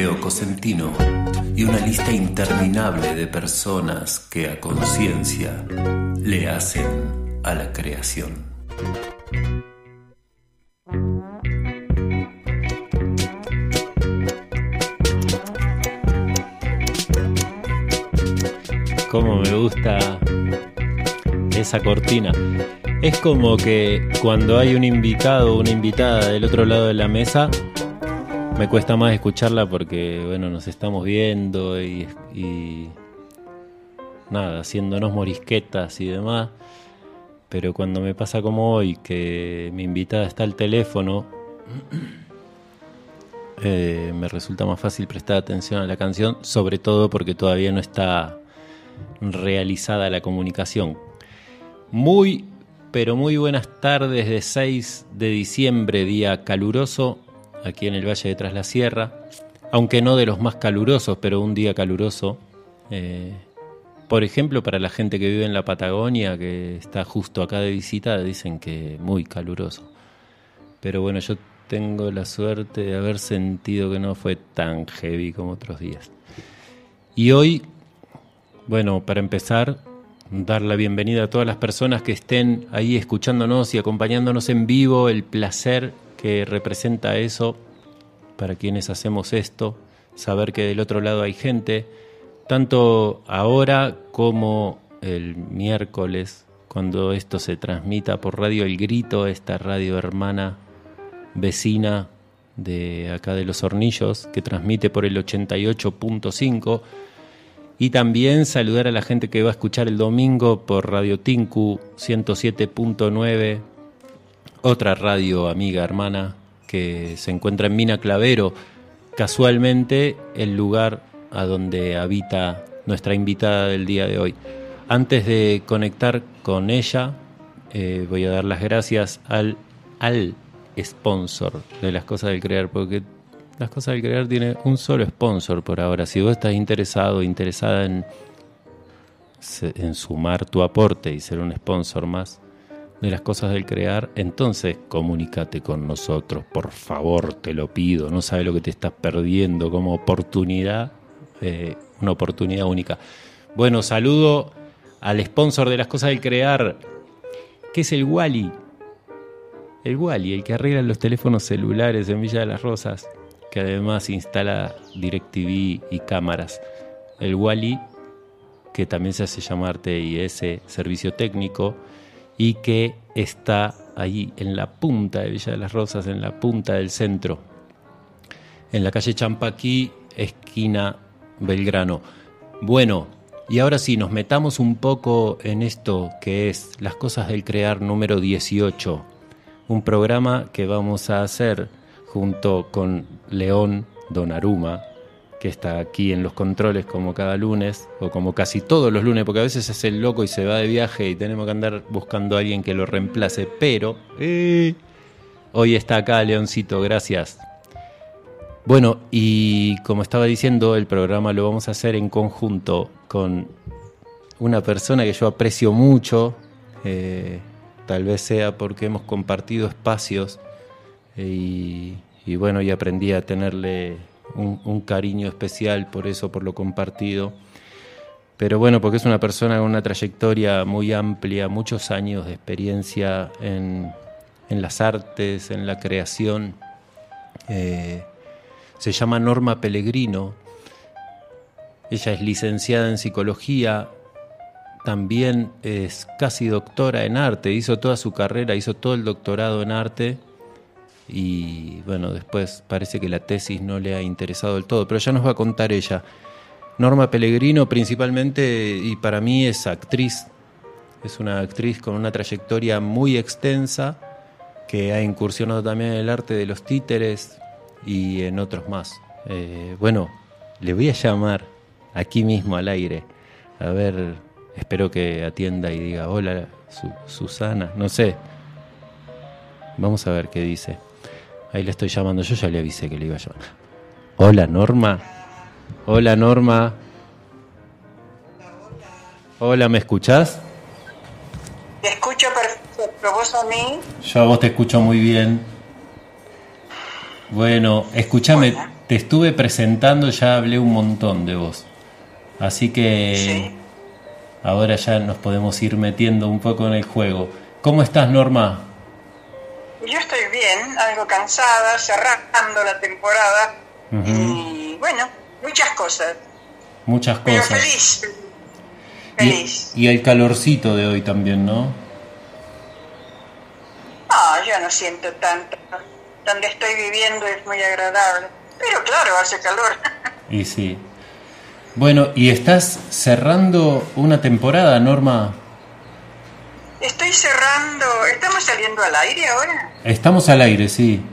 Leo Cosentino y una lista interminable de personas que a conciencia le hacen a la creación. Cómo me gusta esa cortina. Es como que cuando hay un invitado o una invitada del otro lado de la mesa, me cuesta más escucharla porque, bueno, nos estamos viendo y, nada, haciéndonos morisquetas y demás. Pero cuando me pasa como hoy, que mi invitada está al teléfono, eh, me resulta más fácil prestar atención a la canción, sobre todo porque todavía no está realizada la comunicación. Muy, pero muy buenas tardes de 6 de diciembre, día caluroso, aquí en el Valle de Tras la Sierra, aunque no de los más calurosos, pero un día caluroso. Eh, por ejemplo, para la gente que vive en la Patagonia, que está justo acá de visita, dicen que muy caluroso. Pero bueno, yo tengo la suerte de haber sentido que no fue tan heavy como otros días. Y hoy, bueno, para empezar, dar la bienvenida a todas las personas que estén ahí escuchándonos y acompañándonos en vivo, el placer que representa eso para quienes hacemos esto, saber que del otro lado hay gente, tanto ahora como el miércoles, cuando esto se transmita por Radio El Grito, esta radio hermana vecina de acá de Los Hornillos, que transmite por el 88.5. Y también saludar a la gente que va a escuchar el domingo por Radio Tinku 107.9, otra radio amiga hermana que se encuentra en Mina Clavero, casualmente el lugar a donde habita nuestra invitada del día de hoy. Antes de conectar con ella, eh, voy a dar las gracias al, al sponsor de las cosas del crear, porque las cosas del crear tiene un solo sponsor por ahora. Si vos estás interesado, interesada en, en sumar tu aporte y ser un sponsor más de las cosas del crear, entonces comunícate con nosotros, por favor, te lo pido. No sabes lo que te estás perdiendo como oportunidad, eh, una oportunidad única. Bueno, saludo al sponsor de las cosas del crear, que es el Wally. El Wally, el que arregla los teléfonos celulares en Villa de las Rosas, que además instala DirecTV y cámaras. El Wally, que también se hace llamar TIS, Servicio Técnico, y que está ahí en la punta de Villa de las Rosas, en la punta del centro, en la calle Champaquí, esquina Belgrano. Bueno, y ahora sí, nos metamos un poco en esto que es Las Cosas del Crear número 18, un programa que vamos a hacer junto con León Donaruma, que está aquí en los controles como cada lunes, o como casi todos los lunes, porque a veces es el loco y se va de viaje y tenemos que andar buscando a alguien que lo reemplace, pero eh, hoy está acá Leoncito, gracias. Bueno, y como estaba diciendo, el programa lo vamos a hacer en conjunto con una persona que yo aprecio mucho, eh, tal vez sea porque hemos compartido espacios eh, y, bueno, y aprendí a tenerle un, cariño especial por eso, por lo compartido. Pero bueno, porque es una persona con una trayectoria muy amplia, muchos años de experiencia en, las artes, en la creación. Eh, se llama Norma Pellegrino. Ella es licenciada en psicología, también es casi doctora en arte, hizo toda su carrera, hizo todo el doctorado en arte y bueno, después parece que la tesis no le ha interesado del todo, pero ya nos va a contar ella. Norma Pellegrino principalmente y para mí es actriz, es una actriz con una trayectoria muy extensa que ha incursionado también en el arte de los títeres y en otros más. Eh, bueno, le voy a llamar aquí mismo al aire, a ver Espero que atienda y diga, hola Susana, no sé. Vamos a ver qué dice. Ahí le estoy llamando, yo ya le avisé que le iba a llamar. Hola Norma. Hola Norma. Hola, ¿me escuchás? Te escucho perfecto, ¿vos a mí? Yo a vos te escucho muy bien. Bueno, escúchame, te estuve presentando, ya hablé un montón de vos. Así que ahora ya nos podemos ir metiendo un poco en el juego. ¿Cómo estás, Norma? Yo estoy bien, algo cansada, cerrando la temporada y bueno, muchas cosas. Muchas cosas. Pero feliz. Feliz. Y, el calorcito de hoy también, ¿no? Ah, yo no siento tanto. Donde estoy viviendo es muy agradable. Pero claro, hace calor. Y sí. Bueno, ¿y estás cerrando una temporada, Norma? Estoy cerrando. ¿Estamos saliendo al aire ahora? Estamos al aire, sí.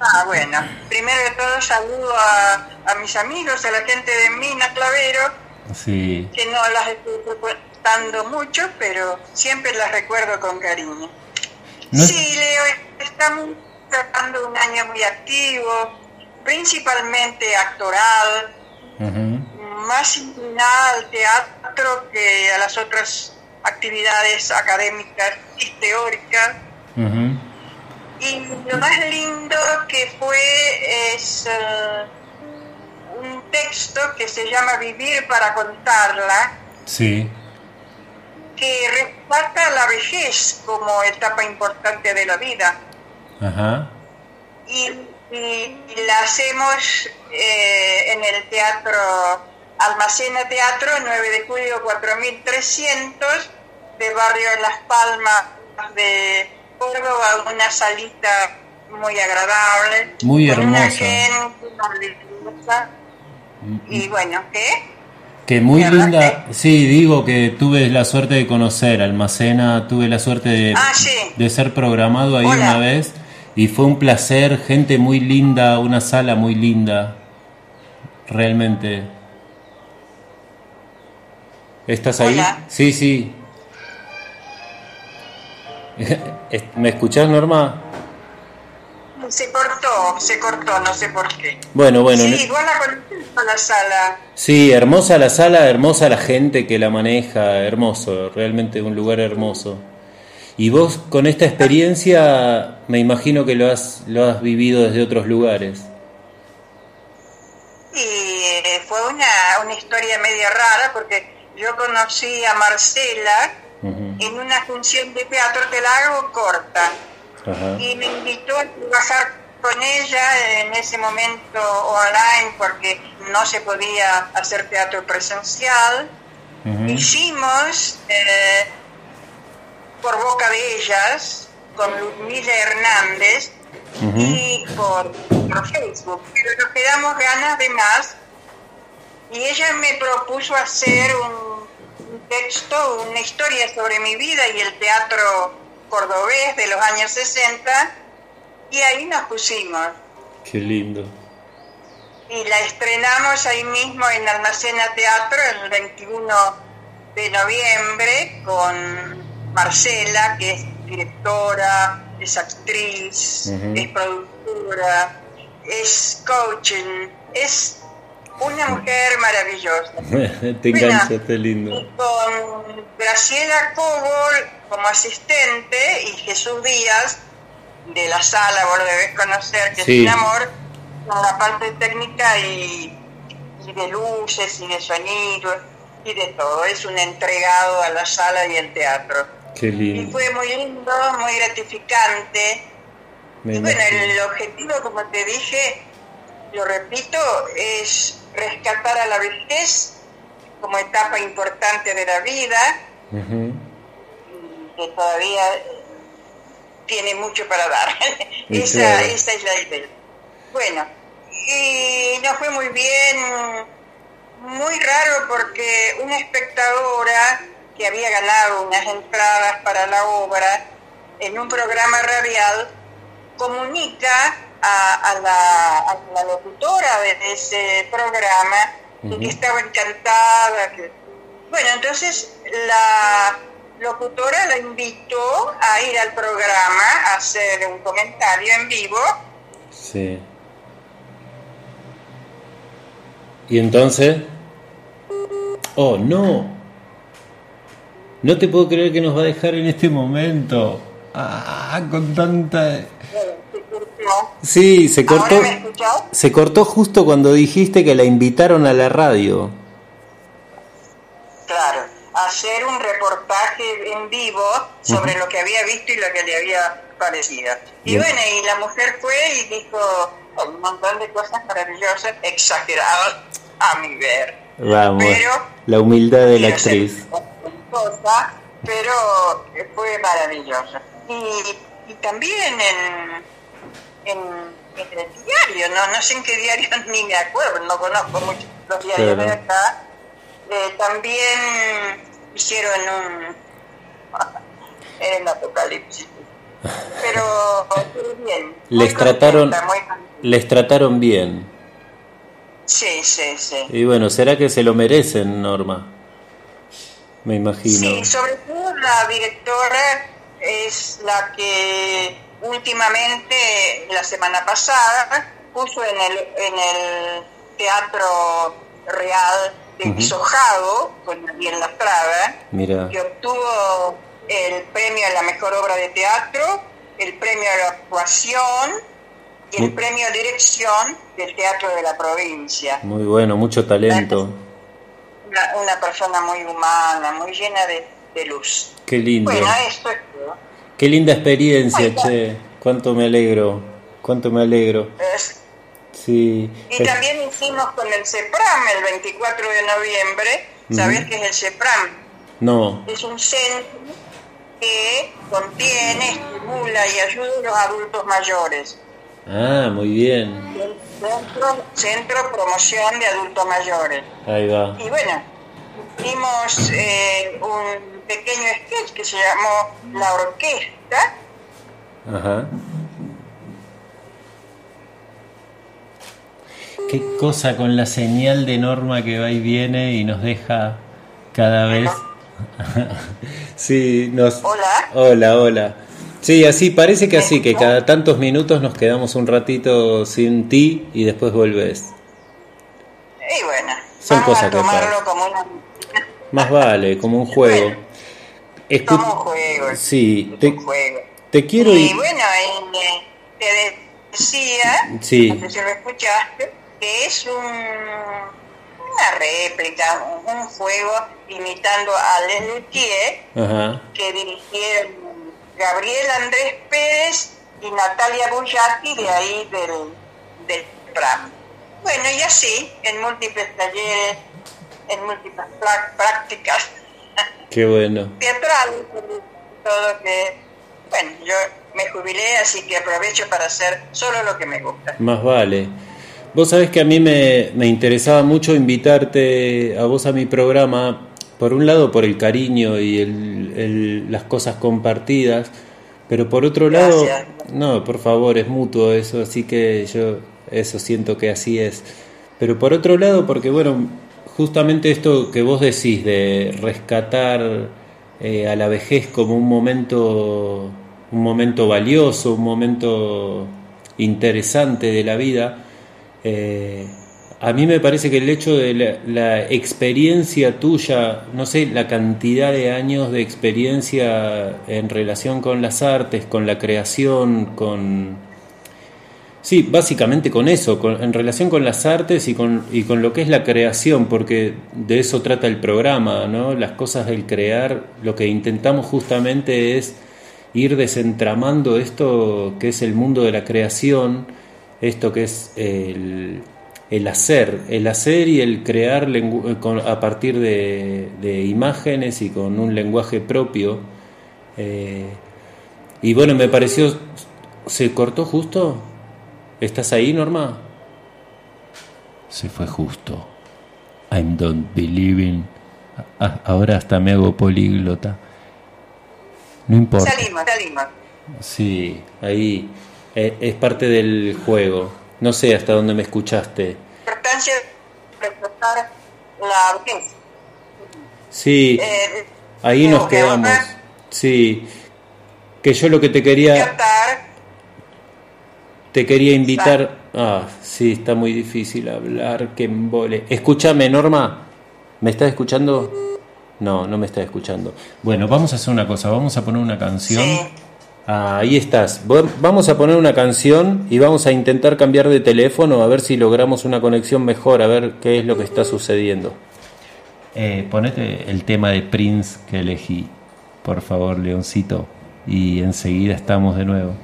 Ah, bueno. Primero de todo saludo a, mis amigos, a la gente de Mina Clavero. Sí. Que no las estoy recuerdando mucho, pero siempre las recuerdo con cariño. Sí, Leo, estamos tratando un año muy activo, principalmente actoral más inclinada al teatro que a las otras actividades académicas y teóricas. Y lo más lindo que fue es eh, un texto que se llama Vivir para contarla. Sí. Que retrata la vejez como etapa importante de la vida. Y, la hacemos eh, en el teatro Almacena Teatro, 9 de julio 4300, de Barrio Las Palmas de Córdoba, una salita muy agradable. Muy hermosa. y bueno, ¿qué? Que muy linda, sí, digo que tuve la suerte de conocer Almacena, tuve la suerte de, ah, de ser programado ahí una vez y fue un placer, gente muy linda, una sala muy linda, realmente. ¿Estás ahí? Sí, sí. ¿Me escuchás, Norma? Se cortó, se cortó, no sé por qué. Bueno, bueno. Sí, igual la la sala. Sí, hermosa la sala, hermosa la gente que la maneja, hermoso, realmente un lugar hermoso. Y vos con esta experiencia me imagino que lo has, lo has vivido desde otros lugares. Y eh, fue una, una historia media rara porque yo conocí a Marcela en una función de teatro, te la hago corta, y me invitó a trabajar con ella en ese momento online porque no se podía hacer teatro presencial. Hicimos eh, por boca de ellas con Ludmila Hernández y por, por, Facebook, pero nos quedamos ganas de más y ella me propuso hacer un texto, una historia sobre mi vida y el teatro cordobés de los años 60 y ahí nos pusimos. Qué lindo. Y la estrenamos ahí mismo en Almacena Teatro el 21 de noviembre con Marcela, que es directora, es actriz, es productora, es coaching, es una mujer maravillosa. Te engancha, está lindo. Con Graciela Cobol como asistente y Jesús Díaz de la sala, vos lo debes conocer, que es un amor, con la parte técnica y, y de luces y de sonido y de todo. Es un entregado a la sala y al teatro. Qué lindo. Y fue muy lindo, muy gratificante. y bueno, el objetivo, como te dije, lo repito, es rescatar a la vejez como etapa importante de la vida, que todavía tiene mucho para dar. esa, esa es la idea. Bueno, y nos fue muy bien, muy raro porque una espectadora que había ganado unas entradas para la obra en un programa radial comunica a, la, locutora de ese programa que estaba encantada. Que... Bueno, entonces la locutora la invitó a ir al programa a hacer un comentario en vivo. Sí. ¿Y entonces? Oh, no. No te puedo creer que nos va a dejar en este momento. Ah, con tanta... Sí, se cortó. se cortó justo cuando dijiste que la invitaron a la radio. Claro, hacer un reportaje en vivo sobre lo que había visto y lo que le había parecido. Y bueno, y la mujer fue y dijo un montón de cosas maravillosas, exageradas a mi ver. Vamos, la humildad de la actriz. pero fue maravillosa. Y, y también en en, el diario, no, no sé en qué diario ni me acuerdo, no conozco mucho los diarios de acá. Eh, también hicieron un en apocalipsis. Pero, bien. Les trataron, les trataron bien. Sí, sí, sí. Y bueno, ¿será que se lo merecen, Norma? Me imagino. Sí, sobre todo la directora es la que últimamente, la semana pasada, puso en el, en el Teatro Real de Pisojado, con la Lastrada, que obtuvo el premio a la mejor obra de teatro, el premio a la actuación y el premio a dirección del Teatro de la Provincia. Muy bueno, mucho talento. Una, persona muy humana, muy llena de, de luz. Qué lindo. Bueno, esto es Qué linda experiencia, che. Cuánto me alegro. Cuánto me alegro. Sí. Y también hicimos con el CEPRAM el 24 de noviembre. ¿Sabes qué es el CEPRAM? No. Es un centro que contiene, estimula y ayuda a los adultos mayores. Ah, muy bien. Centro, centro Promoción de Adultos Mayores. Ahí va. Y bueno, hicimos eh, un pequeño sketch que se llamó La Orquesta. Ajá. Qué cosa con la señal de norma que va y viene y nos deja cada vez. sí, nos. Hola. Hola, hola. Sí, así parece que así, que cada tantos minutos nos quedamos un ratito sin ti y después volvés. Y bueno, son cosas a tomarlo como una... Más vale, como un juego. Como juego. Sí, te, te quiero y bueno, eh, te decía, sí. no sé si lo escuchaste, que es un, una réplica, un, juego imitando a Les Luthier, que dirigieron Gabriel Andrés Pérez y Natalia Bullati de ahí del, del PRAM. Bueno, y así, en múltiples talleres, en múltiples prácticas Qué bueno. Teatral, todo que, bueno, yo me jubilé, así que aprovecho para hacer solo lo que me gusta. Más vale. Vos sabés que a mí me, me interesaba mucho invitarte a vos a mi programa, por un lado por el cariño y el, las cosas compartidas, pero por otro lado, no, por favor, es mutuo eso, así que yo eso siento que así es. Pero por otro lado, porque bueno, justamente esto que vos decís de rescatar eh, a la vejez como un momento, un momento valioso, un momento interesante de la vida. Eh, a mí me parece que el hecho de la, experiencia tuya, no sé, la cantidad de años de experiencia en relación con las artes, con la creación, con... Sí, básicamente con eso, en relación con las artes y con, y con lo que es la creación, porque de eso trata el programa, ¿no? Las cosas del crear, lo que intentamos justamente es ir desentramando esto que es el mundo de la creación, esto que es el el hacer, el hacer y el crear a partir de, imágenes y con un lenguaje propio. Eh, y bueno, me pareció, ¿se cortó justo? ¿Estás ahí, Norma? Se fue justo. I'm don't believing. Ahora hasta me hago políglota. No importa. Salimos, salimos. Sí, ahí eh, es parte del juego. No sé hasta dónde me escuchaste. Importancia de la audiencia. Sí, eh, ahí nos quedamos. Sí, que yo lo que te quería... Te quería invitar... Ah, sí, está muy difícil hablar, que embole. Escúchame, Norma. ¿Me estás escuchando? No, no me estás escuchando. Bueno, vamos a hacer una cosa, vamos a poner una canción. Ah, ahí estás. Vamos a poner una canción y vamos a intentar cambiar de teléfono a ver si logramos una conexión mejor, a ver qué es lo que está sucediendo. Eh, ponete el tema de Prince que elegí, por favor, Leoncito, y enseguida estamos de nuevo.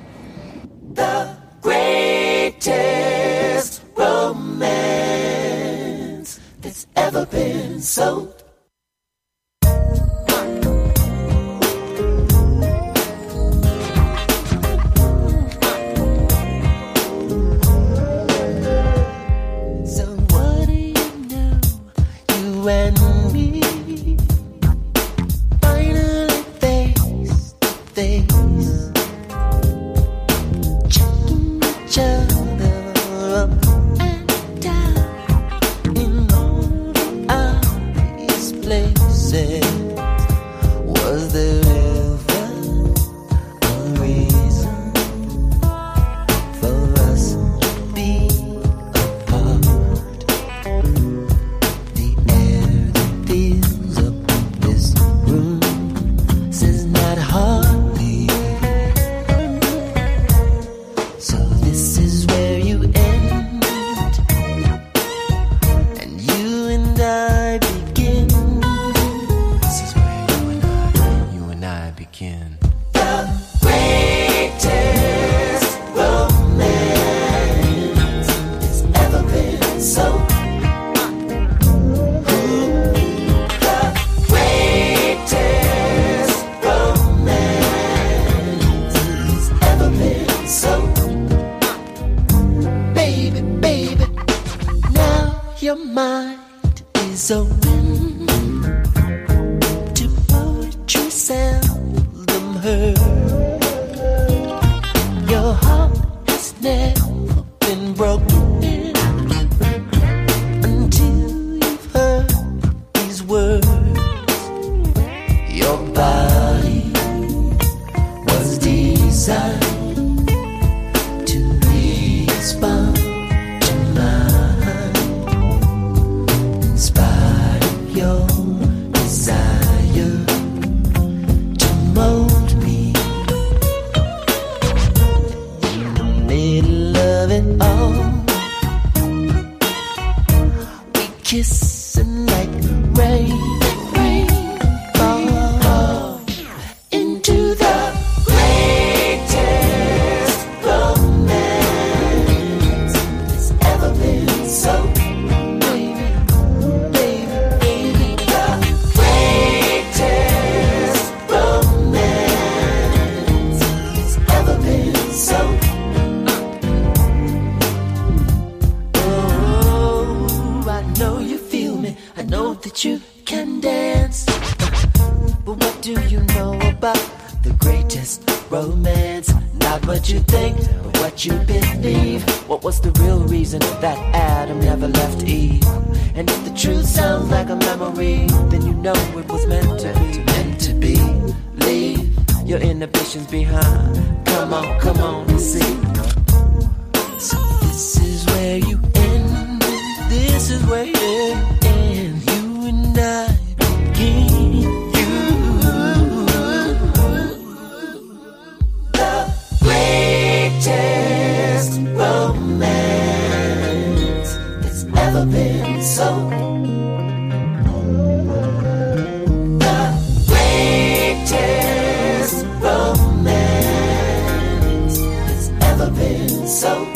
So.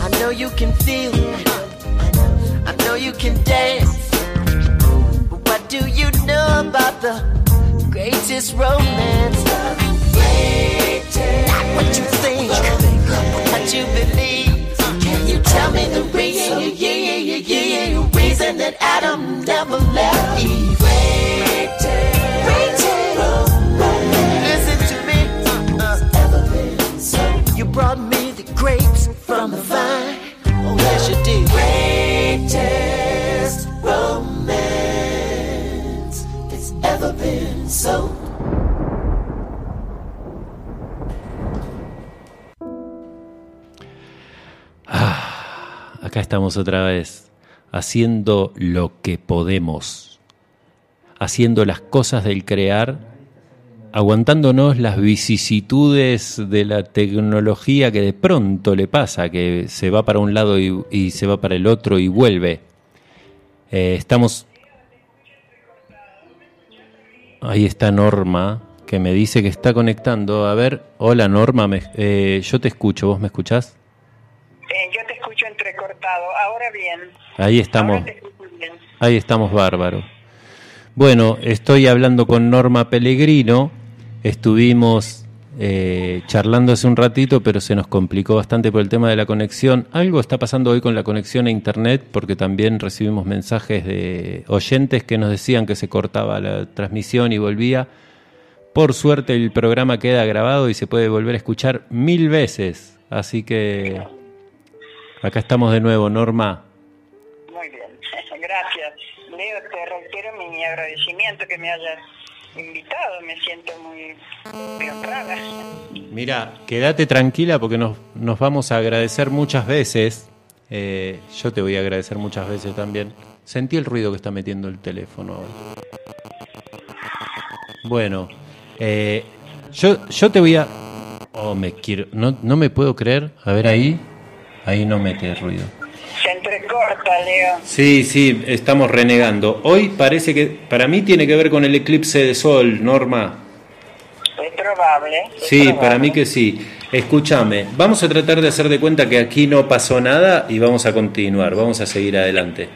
I know you can feel. I know you can dance. But what do you know about the greatest romance? Not what you think, but what you believe. Can you tell me the reason, reason that Adam never left Eve? So. Acá estamos otra vez, haciendo lo que podemos, haciendo las cosas del crear, aguantándonos las vicisitudes de la tecnología que de pronto le pasa, que se va para un lado y, se va para el otro y vuelve. Eh, estamos... Ahí está Norma, que me dice que está conectando. A ver, hola Norma, eh, yo te escucho, ¿vos me escuchás? Eh, yo te escucho entrecortado. Ahora bien. Ahí estamos. Ahí estamos bárbaro. Bueno, estoy hablando con Norma Pellegrino. Estuvimos eh, charlando hace un ratito, pero se nos complicó bastante por el tema de la conexión. Algo está pasando hoy con la conexión a Internet, porque también recibimos mensajes de oyentes que nos decían que se cortaba la transmisión y volvía. Por suerte el programa queda grabado y se puede volver a escuchar mil veces. Así que Acá estamos de nuevo, Norma. Muy bien, gracias. Mi agradecimiento que me hayas invitado, me siento muy, honrada. Mira, quédate tranquila porque nos, vamos a agradecer muchas veces. Eh, yo te voy a agradecer muchas veces también. Sentí el ruido que está metiendo el teléfono ahora. Bueno, eh, yo, yo te voy a... Oh, me quiero... No, no me puedo creer. A ver ahí. Ahí no mete ruido. Se entrecorta, Leo. Sí, sí, estamos renegando. Hoy parece que, para mí tiene que ver con el eclipse de sol, Norma. Es probable. sí, para mí que sí. Escúchame, vamos a tratar de hacer de cuenta que aquí no pasó nada y vamos a continuar, vamos a seguir adelante.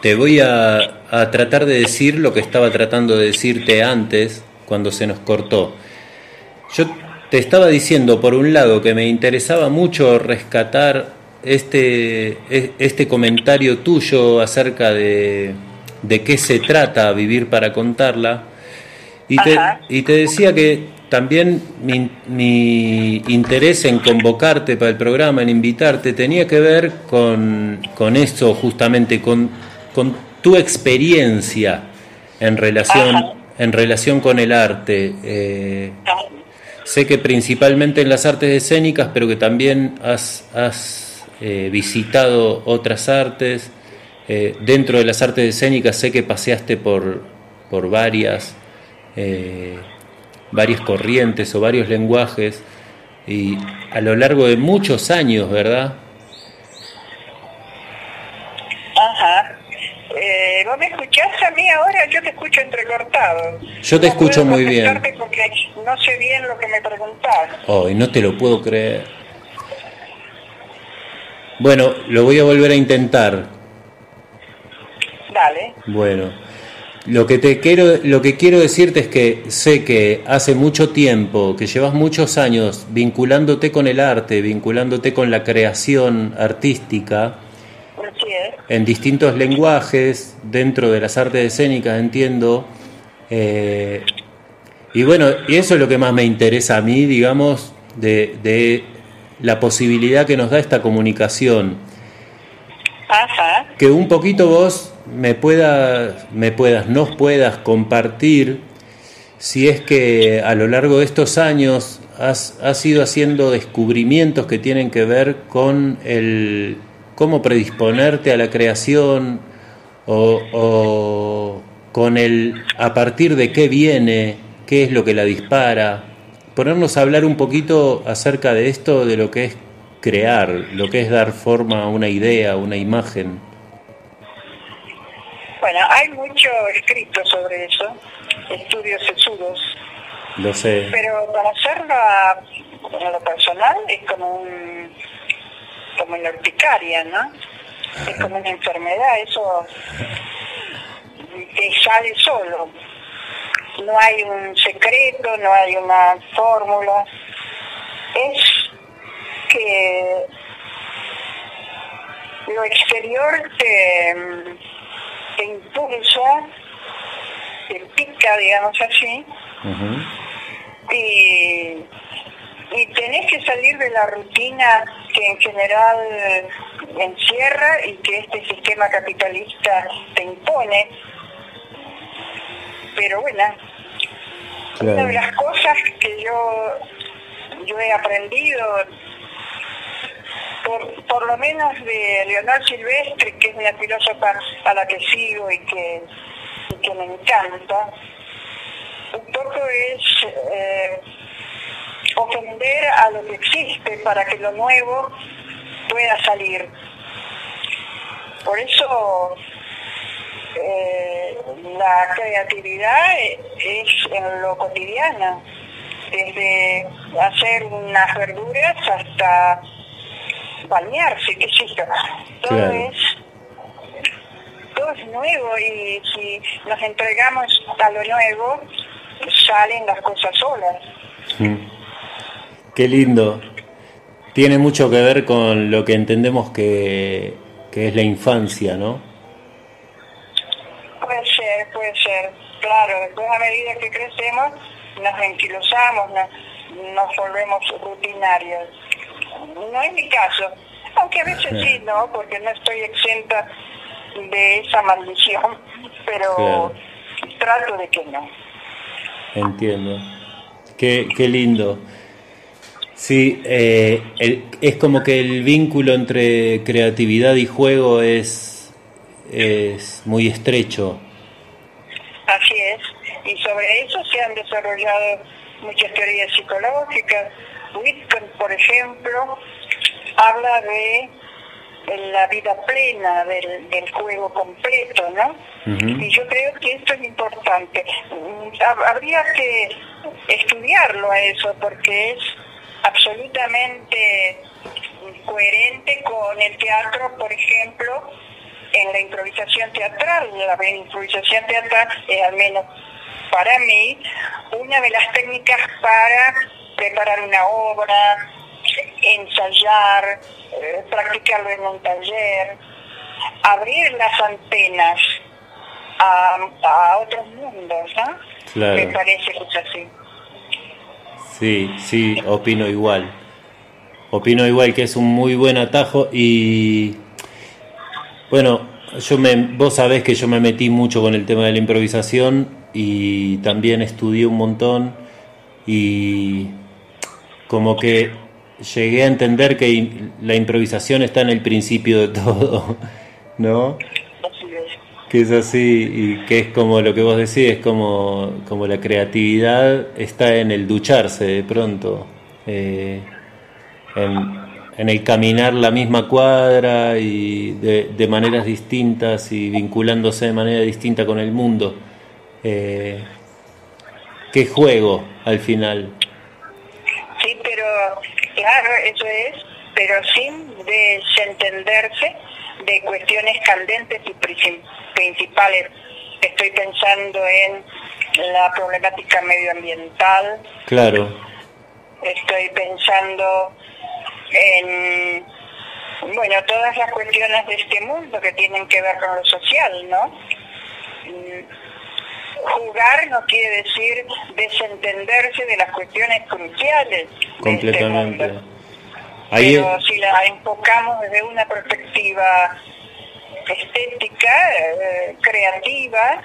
Te voy a, a tratar de decir lo que estaba tratando de decirte antes cuando se nos cortó. Yo te estaba diciendo, por un lado, que me interesaba mucho rescatar este, e, este comentario tuyo acerca de, de qué se trata vivir para contarla. Y te, y te, decía que también mi, mi, interés en convocarte para el programa, en invitarte, tenía que ver con, con eso justamente, con, con tu experiencia en relación, en relación con el arte. Eh, Sé que principalmente en las artes escénicas, pero que también has, has eh, visitado otras artes. Eh, dentro de las artes escénicas sé que paseaste por, por varias, eh, varias corrientes o varios lenguajes y a lo largo de muchos años, ¿verdad? Ajá. Eh, ¿Vos me escuchás a mí ahora? Yo te escucho entrecortado. Yo te escucho muy bien. Porque no sé bien lo que me preguntás. Oh, no te lo puedo creer. Bueno, lo voy a volver a intentar. Dale. Bueno, lo que te quiero, lo que quiero decirte es que sé que hace mucho tiempo, que llevas muchos años vinculándote con el arte, vinculándote con la creación artística, en distintos lenguajes, dentro de las artes escénicas, entiendo. Eh, y bueno, y eso es lo que más me interesa a mí, digamos, de, la posibilidad que nos da esta comunicación. Que un poquito vos me puedas, me puedas, nos puedas compartir si es que a lo largo de estos años has, has ido haciendo descubrimientos que tienen que ver con el, cómo predisponerte a la creación o, con el a partir de qué viene, qué es lo que la dispara. Ponernos a hablar un poquito acerca de esto, de lo que es crear, lo que es dar forma a una idea, a una imagen. Bueno, hay mucho escrito sobre eso, estudios sesudos, Lo sé. Pero para hacerlo en lo personal es como un como una urticaria, ¿no? Es como una enfermedad, eso que sale solo. No hay un secreto, no hay una fórmula. Es que lo exterior te, te impulsa, te pica, digamos así, y, y tenés que salir de la rutina que en general encierra y que este sistema capitalista te impone. Pero bueno, una de las cosas que yo, yo he aprendido por, por lo menos de Leonor Silvestre, que es una filósofa a la que sigo y que, que me encanta, un poco es eh, ofender a lo que existe para que lo nuevo pueda salir. Por eso eh, la creatividad es en lo cotidiano, desde hacer unas verduras hasta bañarse, qué sé yo. Todo es todo es nuevo y si nos entregamos a lo nuevo, salen las cosas solas. Mm. Qué lindo. Tiene mucho que ver con lo que entendemos que, que es la infancia, ¿no? Puede ser. Claro, después a medida que crecemos nos enquilosamos, nos, nos volvemos rutinarios no es mi caso, aunque a veces sí, ¿no? Porque no estoy exenta de esa maldición, pero trato de que no. Entiendo. Qué, qué lindo. Sí, eh, es como que el vínculo entre creatividad y juego es, es muy estrecho. Así es, y sobre eso se han desarrollado muchas teorías psicológicas, Wittgen, por ejemplo, habla de la vida plena del, juego completo, ¿no? Y yo creo que esto es importante. Habría que estudiarlo a eso porque es absolutamente coherente con el teatro, por ejemplo, en la improvisación teatral. La improvisación teatral es al menos para mí una de las técnicas para preparar una obra, ensayar, eh, practicarlo en un taller, abrir las antenas a, otros mundos, ¿no? Me parece que es así. Sí, sí, opino igual. Opino igual que es un muy buen atajo y bueno, yo me, vos sabés que yo me metí mucho con el tema de la improvisación y también estudié un montón y como que llegué a entender que la improvisación está en el principio de todo, ¿no? Que es así y que es como lo que vos decís, es como, como la creatividad está en el ducharse de pronto, eh, el caminar la misma cuadra y de, maneras distintas y vinculándose de manera distinta con el mundo. Eh, ¿Qué juego al final? Claro, eso es, pero sin desentenderse de cuestiones candentes y principales. Estoy pensando en la problemática medioambiental. Claro. Estoy pensando en, bueno, todas las cuestiones de este mundo que tienen que ver con lo social, ¿no? Mm, jugar no quiere decir desentenderse de las cuestiones cruciales. Completamente. De este Pero si la enfocamos desde una perspectiva estética, eh, creativa,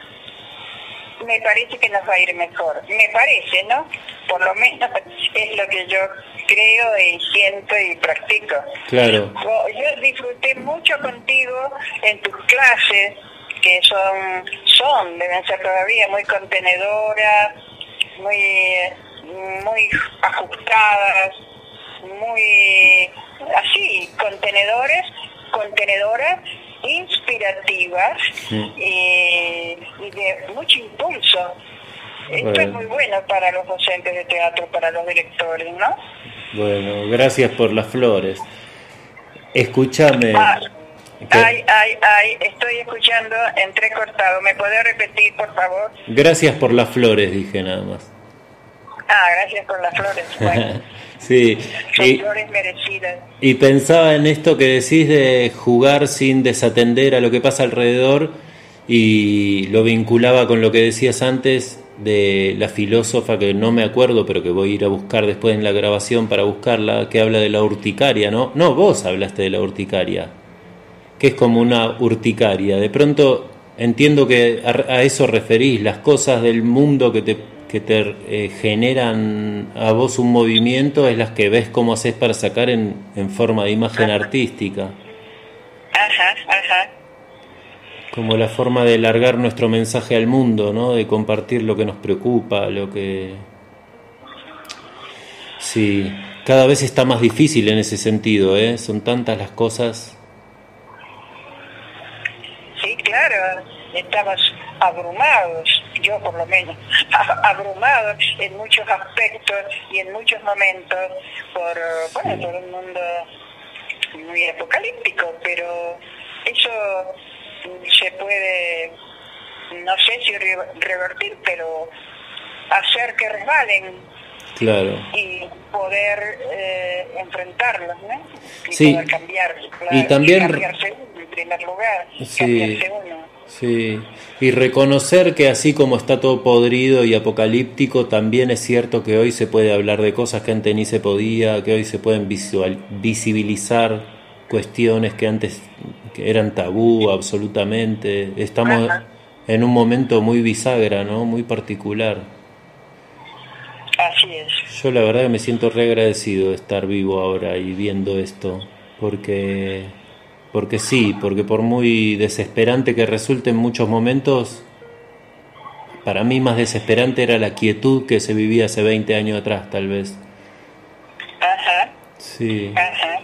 me parece que nos va a ir mejor. Me parece, ¿no? Por lo menos es lo que yo creo y siento y practico. Claro. Yo disfruté mucho contigo en tus clases, que son, son, deben ser todavía muy contenedoras, muy, muy ajustadas, muy así, contenedores, contenedoras inspirativas y, de mucho impulso. Esto es muy bueno para los docentes de teatro, para los directores, ¿no? Bueno, gracias por las flores. Escúchame. Ah, ay, ay, ay, estoy escuchando entrecortado. ¿Me puede repetir, por favor? Gracias por las flores, dije nada más. Ah, gracias por las flores. Bueno. sí. Merecidas. Y pensaba en esto que decís de jugar sin desatender a lo que pasa alrededor y lo vinculaba con lo que decías antes de la filósofa que no me acuerdo, pero que voy a ir a buscar después en la grabación para buscarla, que habla de la urticaria, ¿no? No, vos hablaste de la urticaria, que es como una urticaria. De pronto entiendo que a, eso referís, las cosas del mundo que te, que te eh, generan a vos un movimiento es las que ves cómo haces para sacar en, en forma de imagen artística. Ajá, ajá como la forma de largar nuestro mensaje al mundo, ¿no? De compartir lo que nos preocupa, lo que... Sí, cada vez está más difícil en ese sentido, ¿eh? Son tantas las cosas. Sí, claro, estamos abrumados, yo por lo menos, abrumados en muchos aspectos y en muchos momentos por, bueno, por un mundo muy apocalíptico, pero eso se puede, no sé si revertir, pero hacer que resbalen. Claro. Y poder eh, enfrentarlos, ¿no? Y sí. poder cambiar. y también. cambiarse en primer lugar. Sí. Cambiarse uno. Sí, y reconocer que así como está todo podrido y apocalíptico, también es cierto que hoy se puede hablar de cosas que antes ni se podía, que hoy se pueden visual, visibilizar cuestiones que antes eran tabú absolutamente. Estamos en un momento muy bisagra, ¿no? Muy particular. Así es. Yo la verdad que me siento re agradecido de estar vivo ahora y viendo esto, porque porque sí, porque por muy desesperante que resulte en muchos momentos, para mí más desesperante era la quietud que se vivía hace 20 años atrás, tal vez. Ajá. Sí. Ajá.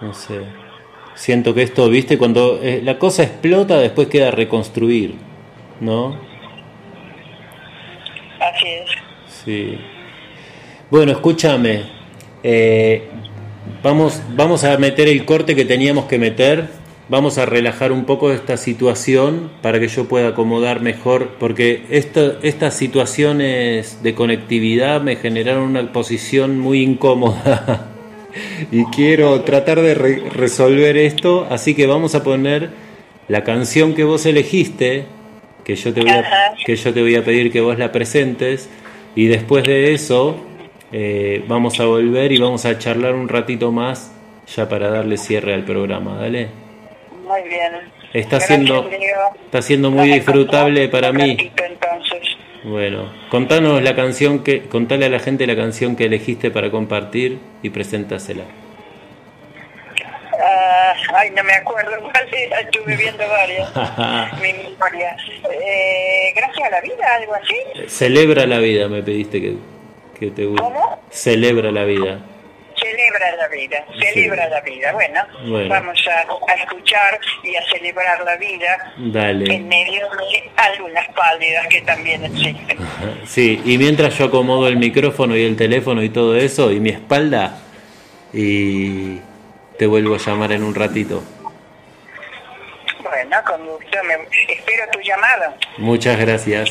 No sé. Siento que esto, viste, cuando eh, la cosa explota, después queda reconstruir, ¿no? Así es. Sí. Bueno, escúchame. Eh, vamos, vamos a meter el corte que teníamos que meter. Vamos a relajar un poco esta situación para que yo pueda acomodar mejor, porque estas situaciones de conectividad me generaron una posición muy incómoda. y quiero tratar de resolver esto, así que vamos a poner la canción que vos elegiste, que yo te voy a, que yo te voy a pedir que vos la presentes, y después de eso eh, vamos a volver y vamos a charlar un ratito más ya para darle cierre al programa, dale. Muy bien. Está siendo, está siendo muy disfrutable para mí. Bueno, contanos la canción que, contale a la gente la canción que elegiste para compartir y preséntasela. Ah, ay, no me acuerdo cuál era, estuve viendo varias. Mi memoria. Eh, gracias a la vida, algo así. Celebra la vida, me pediste que, que te guste. ¿Cómo? Celebra la vida. Celebra la vida, celebra la vida. Bueno, vamos a, escuchar y a celebrar la vida Dale. en medio de algunas pálidas que también existen. Sí, y mientras yo acomodo el micrófono y el teléfono y todo eso y mi espalda y te vuelvo a llamar en un ratito. Bueno, con gusto. espero tu llamada. Muchas gracias.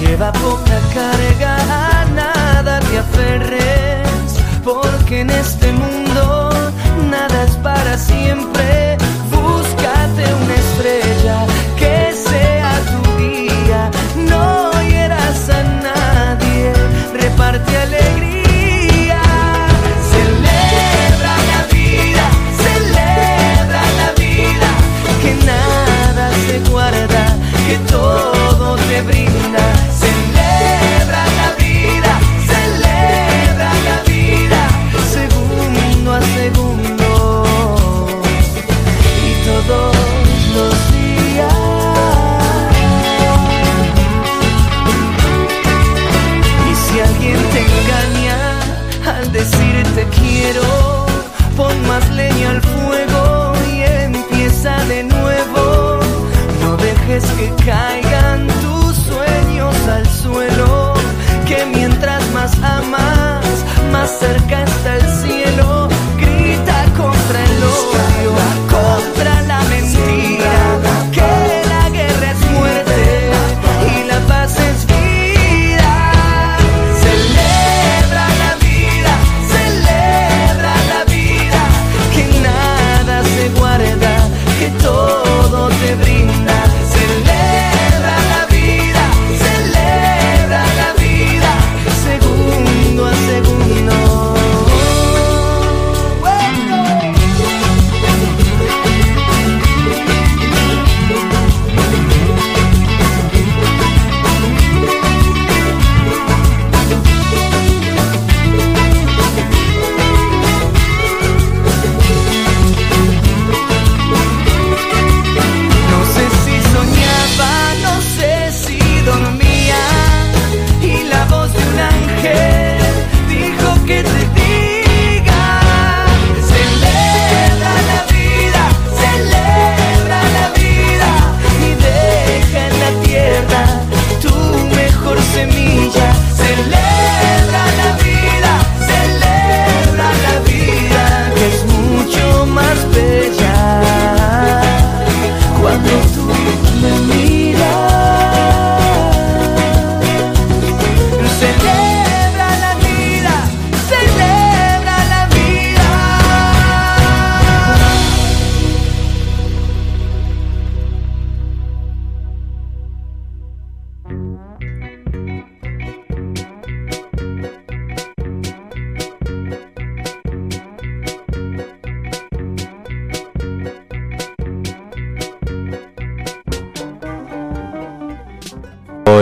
Lleva poca carga, a nada te aferres, porque en este mundo nada es para siempre. Búscate una estrella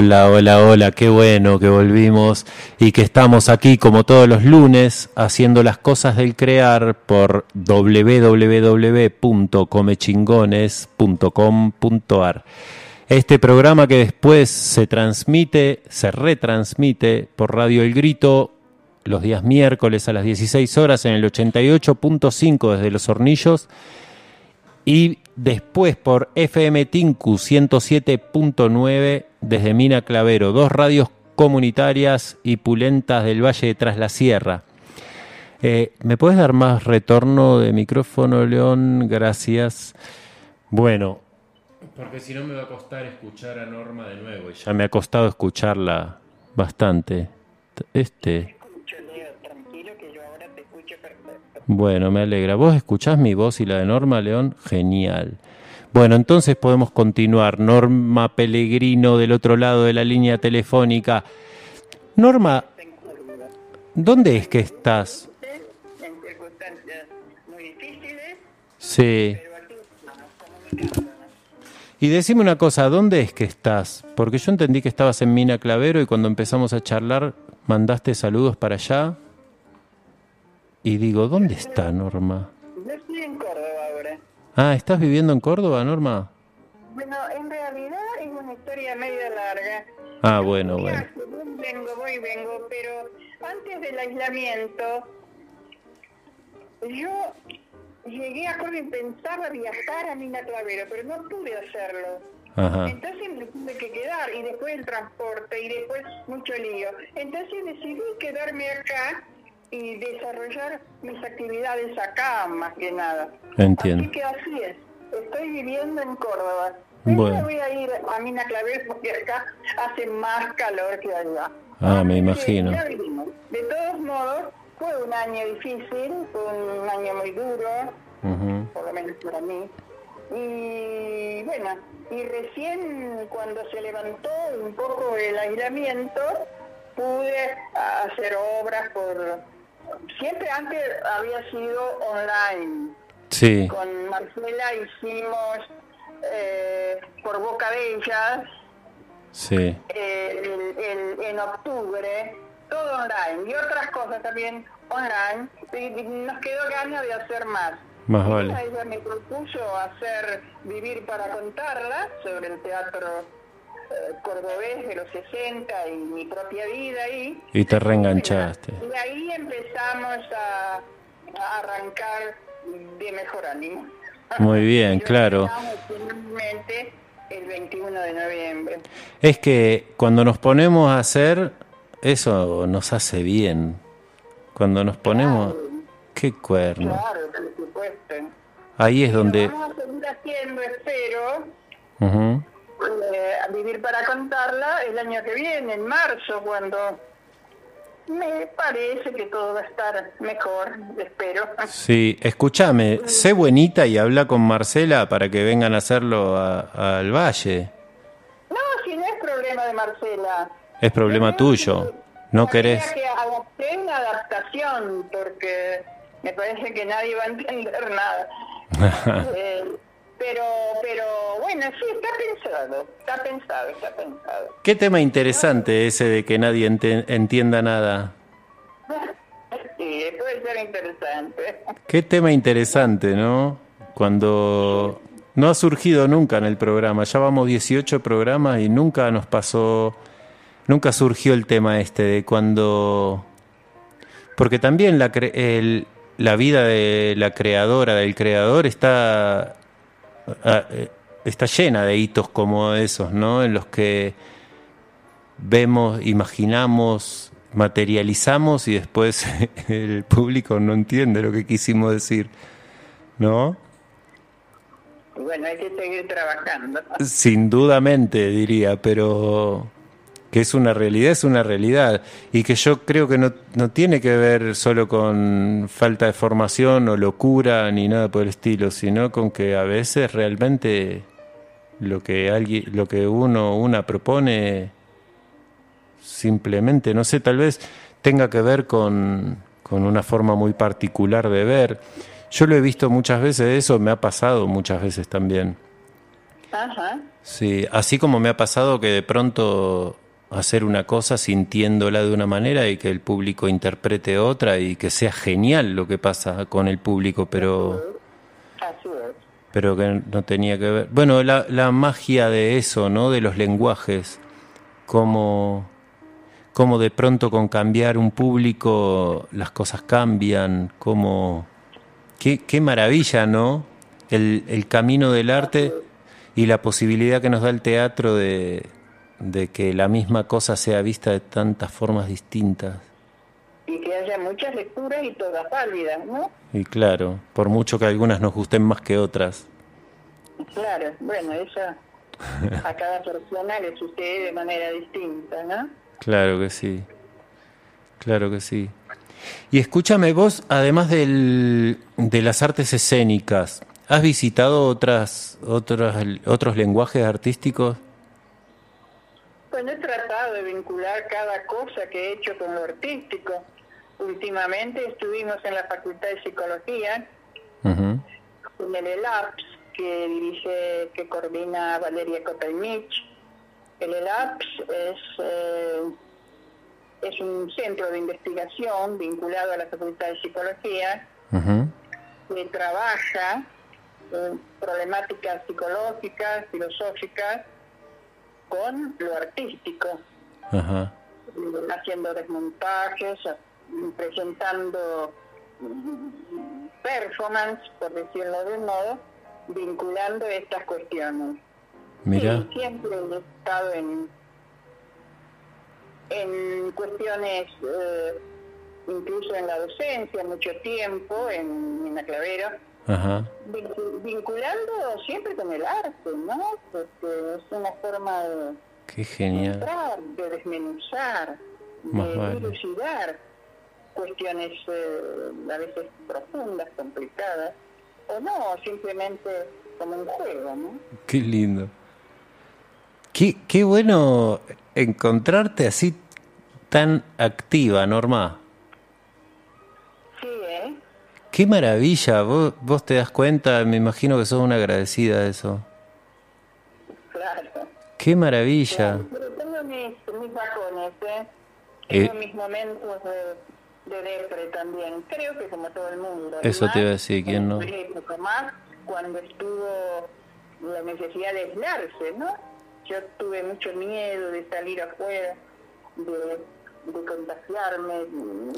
Hola, hola, hola, qué bueno que volvimos y que estamos aquí como todos los lunes haciendo las cosas del crear por www.comechingones.com.ar. Este programa que después se transmite, se retransmite por Radio El Grito los días miércoles a las 16 horas en el 88.5 desde Los Hornillos y después por FM Tinku 107.9 desde Mina Clavero, dos radios comunitarias y pulentas del Valle de Tras la Sierra. Eh, ¿Me puedes dar más retorno de micrófono, León? Gracias. Bueno, porque si no me va a costar escuchar a Norma de nuevo. Y ya me ha costado escucharla bastante. Este. Bueno, me alegra. ¿Vos escuchás mi voz y la de Norma León? Genial. Bueno, entonces podemos continuar. Norma Pellegrino del otro lado de la línea telefónica. Norma, ¿dónde es que estás? En circunstancias muy difíciles. Sí. Y decime una cosa, ¿dónde es que estás? Porque yo entendí que estabas en Mina Clavero y cuando empezamos a charlar mandaste saludos para allá. Y digo, ¿dónde está Norma? Yo estoy en Córdoba ahora. Ah, ¿estás viviendo en Córdoba, Norma? Bueno, en realidad es una historia medio larga. Ah, bueno, bueno. Vengo, voy, vengo, pero antes del aislamiento, yo llegué a Córdoba y pensaba viajar a Mina Clavero, pero no pude hacerlo. Ajá. Entonces me tuve que quedar y después el transporte y después mucho lío. Entonces decidí quedarme acá y desarrollar mis actividades acá más que nada. Entiendo. Así que así es. Estoy viviendo en Córdoba. Bueno. Voy a ir a Mina Clavel porque acá hace más calor que allá. Ah, me imagino. ya. De todos modos, fue un año difícil, fue un año muy duro, por lo menos para mí. Y bueno, y recién cuando se levantó un poco el aislamiento, pude hacer obras por... Siempre antes había sido online. Sí, Con Marcela hicimos eh, por Boca de ellas sí. eh, el- el- en octubre, todo online y otras cosas también online. Y, y nos quedó ganas de hacer más. Más vale. Ella me propuso hacer Vivir para contarla sobre el teatro cordobés de los 60 y mi propia vida ahí. Y te reenganchaste. Y ahí empezamos a, a arrancar de mejor ánimo. Muy bien, lo claro. el 21 de noviembre. Es que cuando nos ponemos a hacer, eso nos hace bien. Cuando nos ponemos... ¡Qué cuerno! Claro, por supuesto. Ahí es Lo donde... vamos a seguir haciendo, espero, Ujú. Eh, vivir para contarla el año que viene, en marzo, cuando me parece que todo va a estar mejor, espero. Sí, escúchame, sé buenita y habla con Marcela para que vengan a hacerlo al valle. No, si no es problema de Marcela. Es problema tuyo. No querés... Que una adaptación, porque me parece que nadie va a entender nada. Eh, pero, pero bueno, sí, está pensado, está pensado, está pensado. Qué tema interesante ese de que nadie entienda nada. Sí, puede ser interesante. Qué tema interesante, ¿no? Cuando no ha surgido nunca en el programa, ya vamos 18 programas y nunca nos pasó, nunca surgió el tema este de cuando... Porque también la, cre- el- la vida de la creadora, del creador, está, está llena de hitos como esos, ¿no? En los que vemos, imaginamos, materializamos y después el público no entiende lo que quisimos decir, ¿no? Bueno, hay que seguir trabajando. Sin dudamente diría, pero que es una realidad, es una realidad. Y que yo creo que no, no tiene que ver solo con falta de formación o locura ni nada por el estilo, sino con que a veces realmente lo que alguien, lo que uno, una propone simplemente, no sé, tal vez tenga que ver con, con una forma muy particular de ver. Yo lo he visto muchas veces, eso me ha pasado muchas veces también. Ajá. Sí, así como me ha pasado que de pronto hacer una cosa sintiéndola de una manera y que el público interprete otra y que sea genial lo que pasa con el público, pero pero que no tenía que ver. Bueno, la, la magia de eso, ¿no? De los lenguajes, como cómo de pronto con cambiar un público las cosas cambian, como qué, qué maravilla, ¿no? El, el camino del arte y la posibilidad que nos da el teatro de, de que la misma cosa sea vista de tantas formas distintas. Y que haya muchas lecturas y todas válidas, ¿no? Y claro, por mucho que algunas nos gusten más que otras. Claro, bueno, eso a cada persona le sucede de manera distinta, ¿no? Claro que sí, claro que sí. Y escúchame vos, además del, de las artes escénicas, ¿has visitado otras, otras, otros lenguajes artísticos? Bueno, he tratado de vincular cada cosa que he hecho con lo artístico. Últimamente estuvimos en la Facultad de Psicología, en el ELAPS, que dirige, que coordina Valeria Kotelmich. El ELAPS es, eh, es un centro de investigación vinculado a la Facultad de Psicología que trabaja en problemáticas psicológicas, filosóficas, con lo artístico, haciendo desmontajes, presentando performance, por decirlo de un modo, vinculando estas cuestiones. Mira. siempre he estado en, en cuestiones, eh, incluso en la docencia, mucho tiempo, en, en la clavera Ajá. vinculando siempre con el arte, ¿no? Porque es una forma de, Qué genial. de desmenuzar, de dilucidar cuestiones eh, a veces profundas, complicadas, o no, simplemente como un juego, ¿no? Qué lindo. Qué, qué bueno encontrarte así tan activa, Norma. Qué maravilla, vos, vos te das cuenta, me imagino que sos una agradecida de eso. Claro. Qué maravilla. pero tengo mis, mis bajones, ¿eh? Tengo eh, mis momentos de, de depre también. Creo que como todo el mundo. Eso te iba a decir, ¿quién no? Más cuando estuvo la necesidad de aislarse, ¿no? Yo tuve mucho miedo de salir afuera, de, de contagiarme.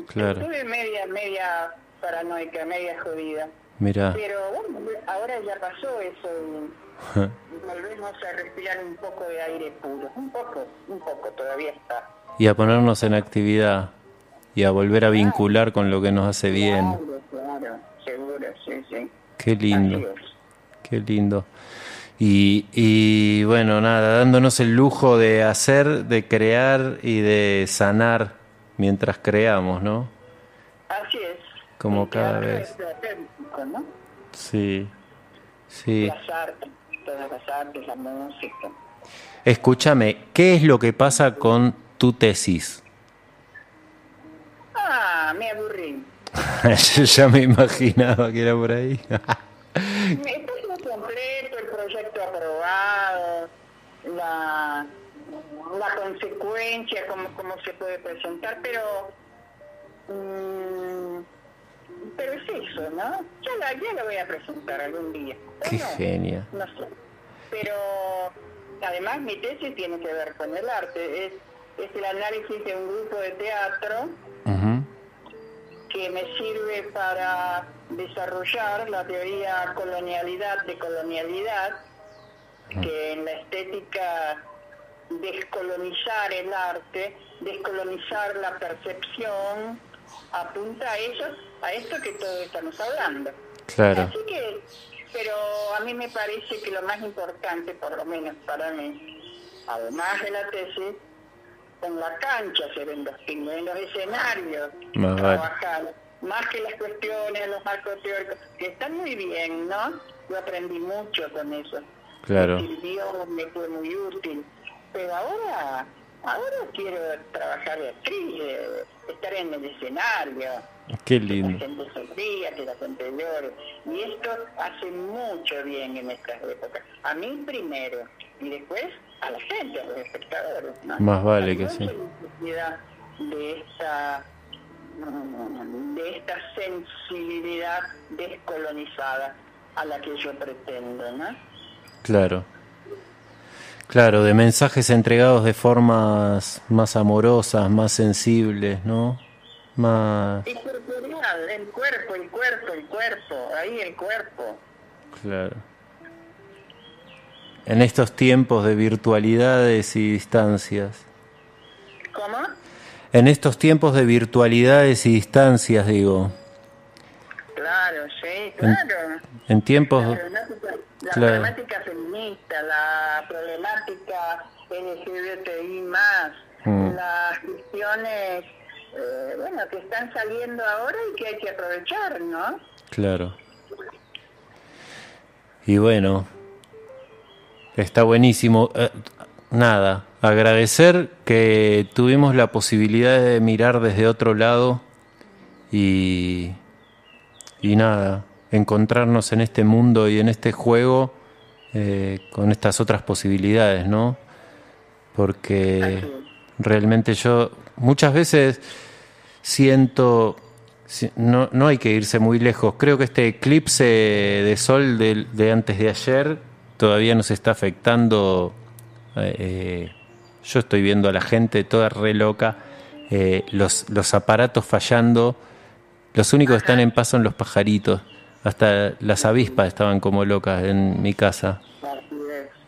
Claro. Estuve media, media paranoica, media jodida. Mira. Pero bueno, ahora ya pasó eso y volvemos a respirar un poco de aire puro. Un poco, un poco, todavía está. Y a ponernos en actividad y a volver a vincular con lo que nos hace bien. Claro, seguro, sí, sí. Qué lindo. Qué lindo. Y, y bueno, nada, dándonos el lujo de hacer, de crear y de sanar mientras creamos, ¿no? Como cada vez. Sí, sí. Las artes, todas las artes, la música. Escúchame, ¿qué es lo que pasa con tu tesis? Ah, me aburrí. Yo ya me imaginaba que era por ahí. Esto es completo, el proyecto aprobado, la, la consecuencia, cómo, cómo se puede presentar, pero... Mmm, pero es eso, ¿no? Ya la, ya la voy a presentar algún día. Qué genia. No sé. Pero además mi tesis tiene que ver con el arte. Es, es el análisis de un grupo de teatro que me sirve para desarrollar la teoría colonialidad de colonialidad, que en la estética descolonizar el arte, descolonizar la percepción, apunta a eso, a esto que todos estamos hablando. Claro. Así que, pero a mí me parece que lo más importante, por lo menos para mí, además de la tesis, en la cancha se ven los en los escenarios, más trabajar, más que las cuestiones, los marcos teóricos, que están muy bien, ¿no? Yo aprendí mucho con eso. Claro. Me sirvió, me fue muy útil. Pero ahora Ahora quiero trabajar de actriz, estar en el escenario. Qué lindo. Que la gente sonría, que la gente llore. Y esto hace mucho bien en estas épocas. A mí primero, y después a la gente, a los espectadores. Más vale que sí. De esta de esta sensibilidad descolonizada a la que yo pretendo, ¿no? Claro. Claro, de mensajes entregados de formas más amorosas, más sensibles, ¿no? Más... el cuerpo, el cuerpo, el cuerpo, ahí el cuerpo. Claro. En estos tiempos de virtualidades y distancias. ¿Cómo? En estos tiempos de virtualidades y distancias, digo. Claro, sí, claro. En, tiempos... La problemática feminista, la problemática LGBTI más, mm. las cuestiones, eh, bueno, que están saliendo ahora y que hay que aprovechar, ¿no? Claro. Y bueno, está buenísimo. Eh, nada, agradecer que tuvimos la posibilidad de mirar desde otro lado y, y nada, encontrarnos en este mundo y en este juego eh, con estas otras posibilidades, ¿no? Porque realmente yo muchas veces siento, no, no hay que irse muy lejos, creo que este eclipse de sol de, antes de ayer todavía nos está afectando. Eh, yo estoy viendo a la gente toda re loca, eh, los, los aparatos fallando, los únicos que están en paz son los pajaritos. Hasta las avispas estaban como locas en mi casa.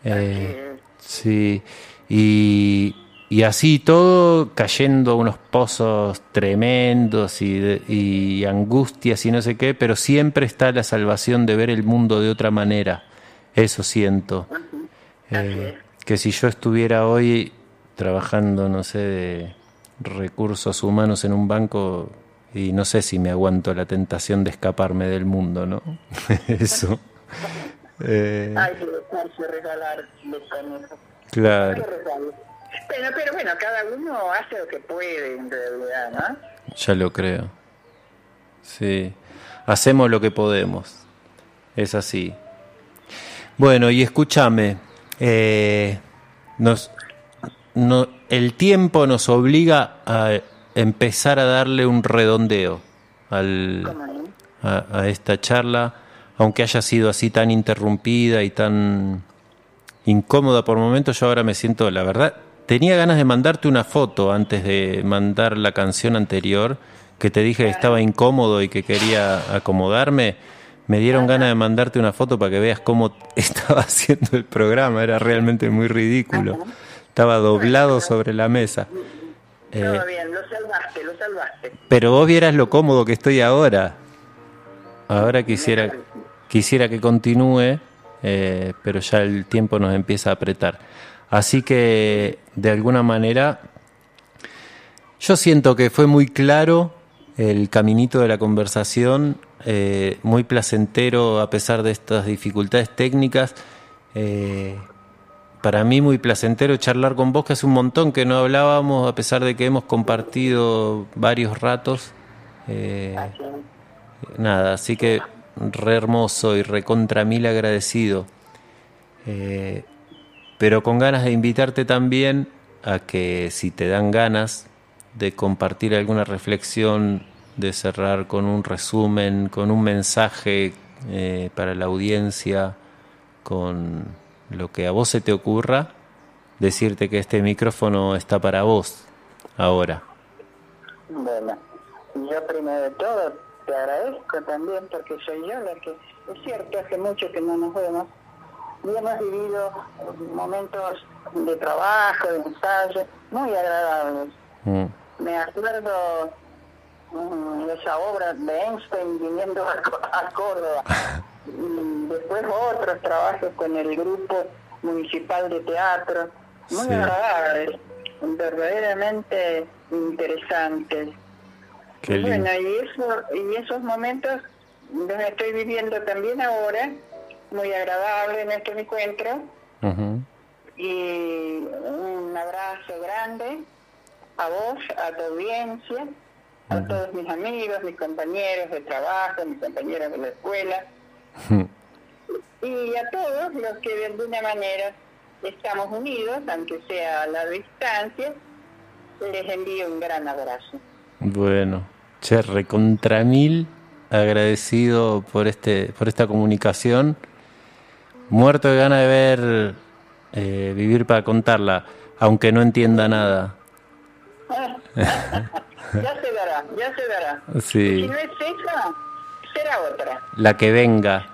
Eh, sí, y, y, así todo cayendo a unos pozos tremendos y, y, angustias y no sé qué, pero siempre está la salvación de ver el mundo de otra manera. Eso siento. Eh, que si yo estuviera hoy trabajando, no sé, de recursos humanos en un banco, y no sé si me aguanto la tentación de escaparme del mundo, ¿no? Eso. Eh... Hay que regalar Claro. Pero, pero bueno, cada uno hace lo que puede en realidad, ¿no? Ya lo creo. Sí. Hacemos lo que podemos. Es así. Bueno, y escúchame. Eh, nos, no, el tiempo nos obliga a empezar a darle un redondeo al, a, esta charla, aunque haya sido así tan interrumpida y tan incómoda por momentos, yo ahora me siento, la verdad, tenía ganas de mandarte una foto antes de mandar la canción anterior, que te dije que estaba incómodo y que quería acomodarme. Me dieron ganas de mandarte una foto para que veas cómo estaba haciendo el programa, era realmente muy ridículo. Estaba doblado sobre la mesa. Eh, bien, lo salvaste, lo salvaste. Pero vos vieras lo cómodo que estoy ahora. Ahora quisiera, quisiera que continúe, eh, pero ya el tiempo nos empieza a apretar. Así que, de alguna manera, yo siento que fue muy claro el caminito de la conversación, eh, muy placentero a pesar de estas dificultades técnicas para mí muy placentero charlar con vos, que hace un montón que no hablábamos, a pesar de que hemos compartido varios ratos. Eh, nada, así que re hermoso y recontra mil agradecido. Eh, pero con ganas de invitarte también a que si te dan ganas de compartir alguna reflexión, de cerrar con un resumen, con un mensaje eh, para la audiencia, con lo que a vos se te ocurra, decirte que este micrófono está para vos ahora. Bueno, yo primero de todo te agradezco también porque soy yo la que, es cierto, hace mucho que no nos vemos y hemos vivido momentos de trabajo, de ensayo, muy agradables. Mm. Me acuerdo de esa obra de Einstein viniendo a Córdoba. después otros trabajos con el grupo municipal de teatro, muy agradables, verdaderamente interesantes. bueno, y, eso, y esos momentos los estoy viviendo también ahora, muy agradable en este encuentro. y un abrazo grande a vos, a tu audiencia, a todos mis amigos, mis compañeros de trabajo, mis compañeros de la escuela y a todos los que de alguna manera estamos unidos, aunque sea a la distancia, les envío un gran abrazo. Bueno, Cherre, contra mil agradecido por este por esta comunicación. Muerto de gana de ver eh, Vivir para contarla, aunque no entienda nada. ya se dará, ya se dará. Si no es esa, será otra. La que venga.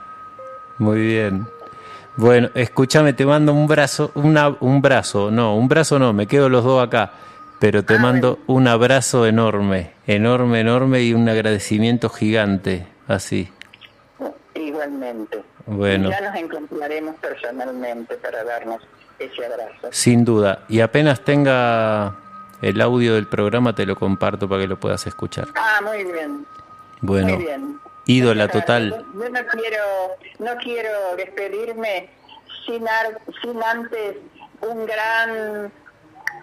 Muy bien. Bueno, escúchame, te mando un brazo, una, un brazo, no, un brazo no, me quedo los dos acá, pero te ah, mando un abrazo enorme, enorme, enorme y un agradecimiento gigante, así. Igualmente. Bueno. ya nos encontraremos personalmente para darnos ese abrazo. Sin duda, y apenas tenga el audio del programa te lo comparto para que lo puedas escuchar. Ah, muy bien. Bueno. Muy bien ídola total. Yo no quiero, no quiero despedirme sin, sin antes un gran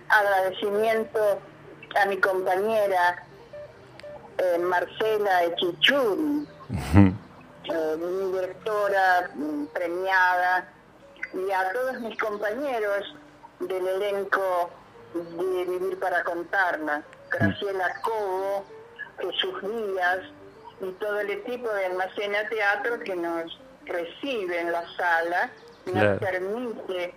agradecimiento a mi compañera eh, Marcela Echichuri, eh, mi directora premiada, y a todos mis compañeros del elenco de Vivir para Contarla, Graciela Cobo, Jesús Díaz, y todo el equipo de Almacena Teatro que nos recibe en la sala, nos permite,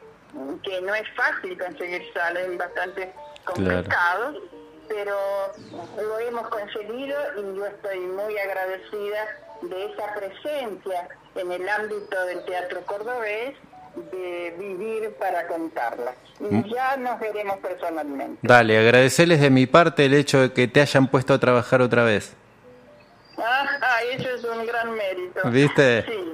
que no es fácil conseguir salas, es bastante complicado, pero lo hemos conseguido y yo estoy muy agradecida de esa presencia en el ámbito del teatro cordobés de vivir para contarla. Y mm. ya nos veremos personalmente. Dale, agradecerles de mi parte el hecho de que te hayan puesto a trabajar otra vez. Ah, eso es un gran mérito. ¿Viste? Sí.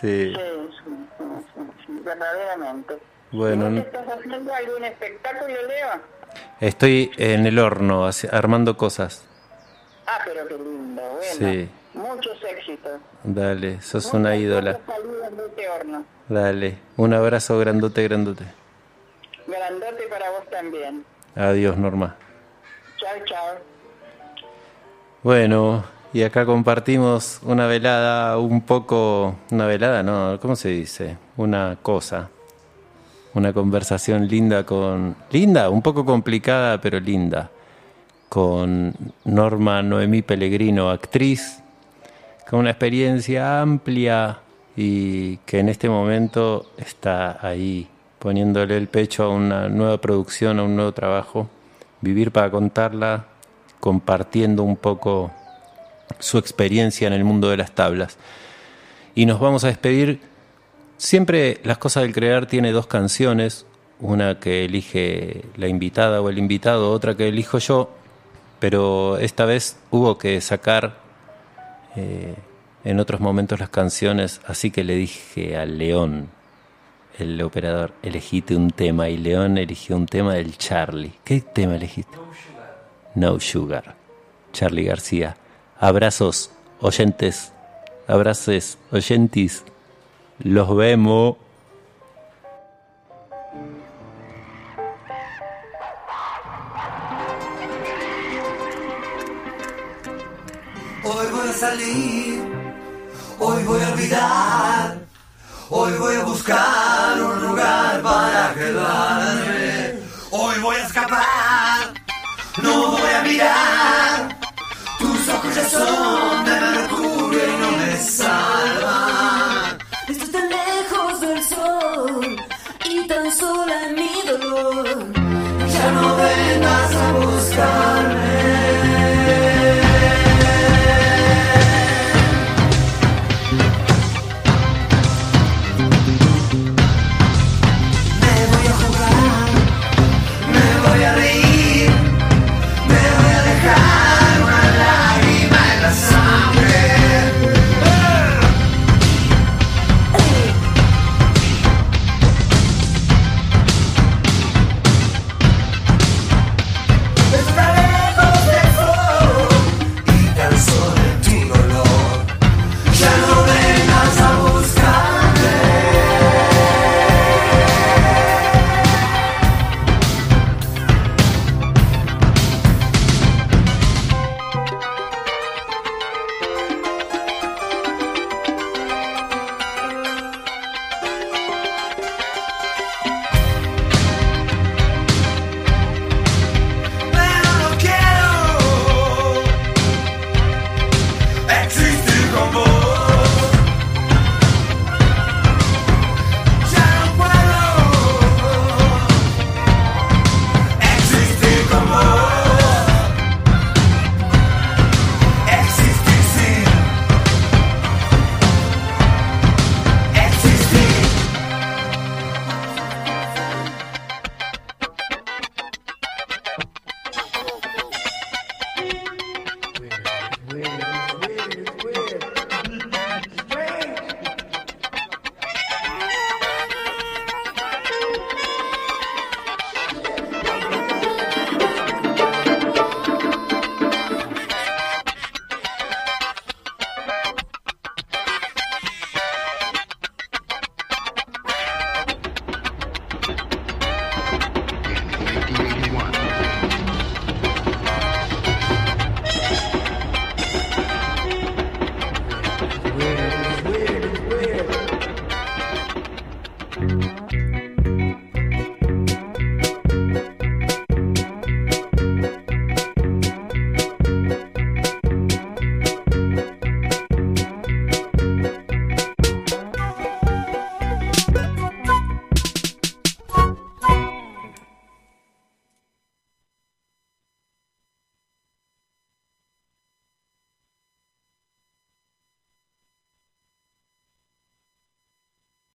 Sí. Sí, verdaderamente. Bueno. ¿Estás haciendo algún espectáculo, Leo? Estoy en el horno, armando cosas. Ah, pero qué lindo, bueno. Sí. Muchos éxitos. Dale, sos una ídola. Este horno. Dale, un abrazo grandote, grandote. Grandote para vos también. Adiós, Norma. Chao, chao. Bueno, y acá compartimos una velada un poco, una velada, no, ¿cómo se dice? Una cosa, una conversación linda con, linda, un poco complicada, pero linda, con Norma Noemí Pellegrino, actriz, con una experiencia amplia y que en este momento está ahí poniéndole el pecho a una nueva producción, a un nuevo trabajo, vivir para contarla, compartiendo un poco su experiencia en el mundo de las tablas. Y nos vamos a despedir. Siempre Las Cosas del Crear tiene dos canciones, una que elige la invitada o el invitado, otra que elijo yo, pero esta vez hubo que sacar eh, en otros momentos las canciones, así que le dije a León, el operador, elegite un tema, y León eligió un tema del Charlie. ¿Qué tema elegiste? No Sugar. Charlie García. Abrazos, oyentes. Abraces, oyentis. Los vemos. salir. Hoy voy a olvidar, hoy voy a buscar un lugar para quedarme. Hoy voy a escapar, no voy a mirar. Tus ojos ya son de mercurio y no me salvan. Estoy tan lejos del sol y tan sola en mi dolor. Ya no vengas a buscarme.